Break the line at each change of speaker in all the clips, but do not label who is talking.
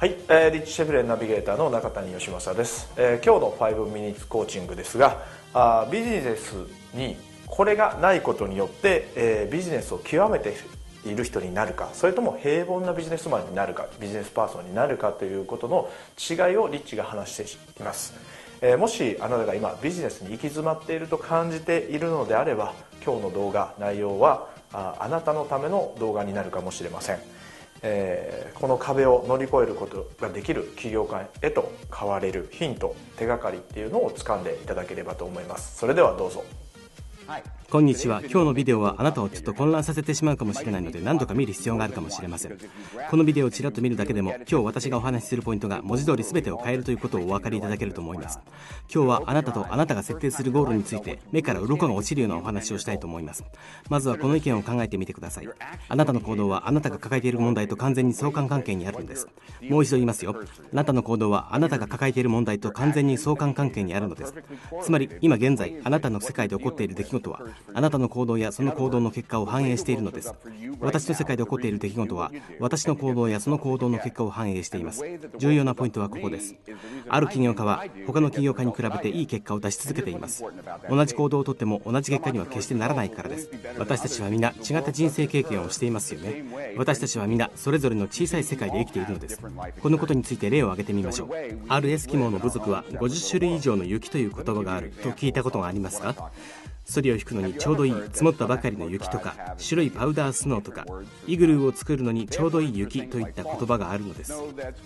はい、えー、リッチシェフレンナビゲーターの中谷義正です、えー、今日の5ミニッツコーチングですがあビジネスにこれがないことによって、えー、ビジネスを極めている人になるかそれとも平凡なビジネスマンになるかビジネスパーソンになるかということの違いをリッチが話しています、えー、もしあなたが今ビジネスに行き詰まっていると感じているのであれば今日の動画内容はああなたのための動画になるかもしれません、えー、この壁を乗り越えることができる企業家へと変われるヒント手がかりっていうのを掴んでいただければと思います。それではどうぞ。はい。
こんにちは。今日のビデオはあなたをちょっと混乱させてしまうかもしれないので何度か見る必要があるかもしれません。このビデオをちらっと見るだけでも今日私がお話しするポイントが文字通り全てを変えるということをお分かりいただけると思います。今日はあなたとあなたが設定するゴールについて目から鱗が落ちるようなお話をしたいと思います。まずはこの意見を考えてみてください。あなたの行動はあなたが抱えている問題と完全に相関関係にあるんです。もう一度言いますよ。あなたの行動はあなたが抱えている問題と完全に相関関係にあるのです。つまり今現在あなたの世界で起こっている出来事はあなたの行動やその行動の結果を反映しているのです。私の世界で起こっている出来事は私の行動やその行動の結果を反映しています。重要なポイントはここです。ある起業家は他の起業家に比べていい結果を出し続けています。同じ行動をとっても同じ結果には決してならないからです。私たちは皆違った人生経験をしていますよね。私たちは皆それぞれの小さい世界で生きているのです。このことについて例を挙げてみましょう。あるエスキモーの部族は50種類以上の雪という言葉があると聞いたことがありますかソリを引くのにちょうどいい積もったばかりの雪とか白いパウダースノーとかイグルーを作るのにちょうどいい雪といった言葉があるのです。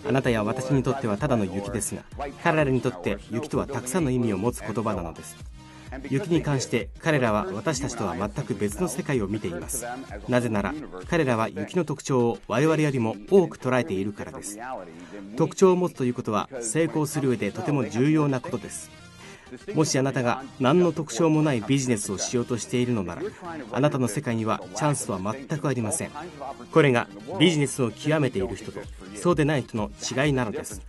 あなたや私にとってはただの雪ですが彼らにとって雪とはたくさんの意味を持つ言葉なのです。雪に関して彼らは私たちとは全く別の世界を見ています。なぜなら彼らは雪の特徴を我々よりも多く捉えているからです。特徴を持つということは成功する上でとても重要なことです。もしあなたが何の特徴もないビジネスをしようとしているのならあなたの世界にはチャンスは全くありません。これがビジネスを極めている人とそうでない人の違いなのです。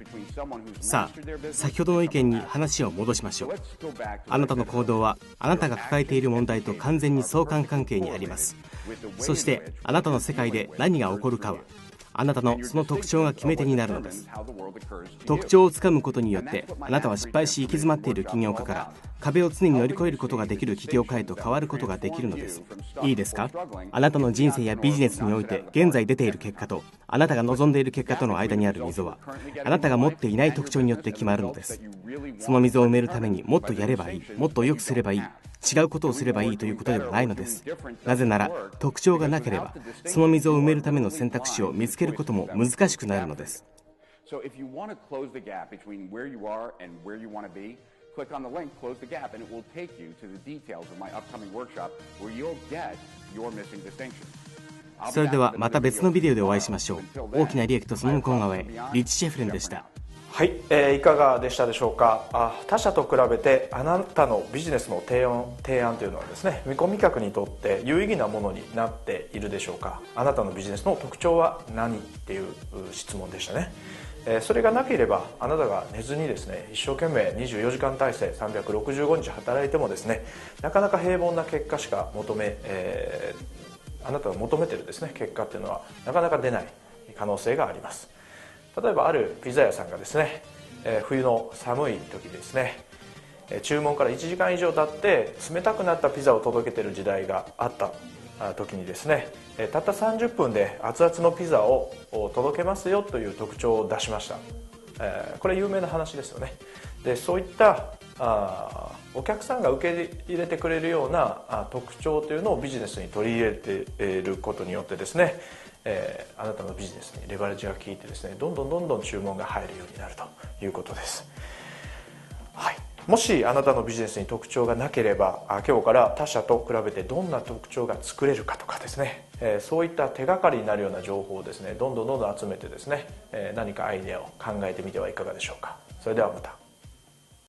さあ先ほどの意見に話を戻しましょう。あなたの行動はあなたが抱えている問題と完全に相関関係にあります。そしてあなたの世界で何が起こるかはあなたのその特徴が決め手になるのです。特徴をつかむことによってあなたは失敗し行き詰まっている起業家から壁を常に乗り越えることができる起業家へと変わることができるのです。いいですか？あなたの人生やビジネスにおいて現在出ている結果とあなたが望んでいる結果との間にある溝はあなたが持っていない特徴によって決まるのです。その溝を埋めるためにもっとやればいいもっと良くすればいい。違うことをすればいいということではないのですなぜなら特徴がなければその溝を埋めるための選択肢を見つけることも難しくなるのです.それではまた別のビデオでお会いしましょう。大きな利益とその向こう側へ、リッチ・シェフレンでした。
はい、えー、いかがでしたでしょうか？あ他社と比べてあなたのビジネスの提案提案というのはですね見込み客にとって有意義なものになっているでしょうか？あなたのビジネスの特徴は何？っていう質問でしたね、えー、それがなければあなたが寝ずにですね一生懸命24時間体制365日働いてもですねなかなか平凡な結果しか求め、えー、あなたが求めてるですね結果っていうのはなかなか出ない可能性があります。例えばあるピザ屋さんがですね、え冬の寒い時ですね注文から1時間以上経って冷たくなったピザを届けてる時代があった時にですねたった30分で熱々のピザを届けますよという特徴を出しました。これ有名な話ですよね。でそういったあお客さんが受け入れてくれるような特徴というのをビジネスに取り入れていることによってですねえー、あなたのビジネスにレバレッジが効いてですねどんどんどんどん注文が入るようになるということです、はい、もしあなたのビジネスに特徴がなければ今日から他社と比べてどんな特徴が作れるかとかですね、えー、そういった手がかりになるような情報をですねどんどんどんどん集めてですね、えー、何かアイデアを考えてみてはいかがでしょうか。それではまた。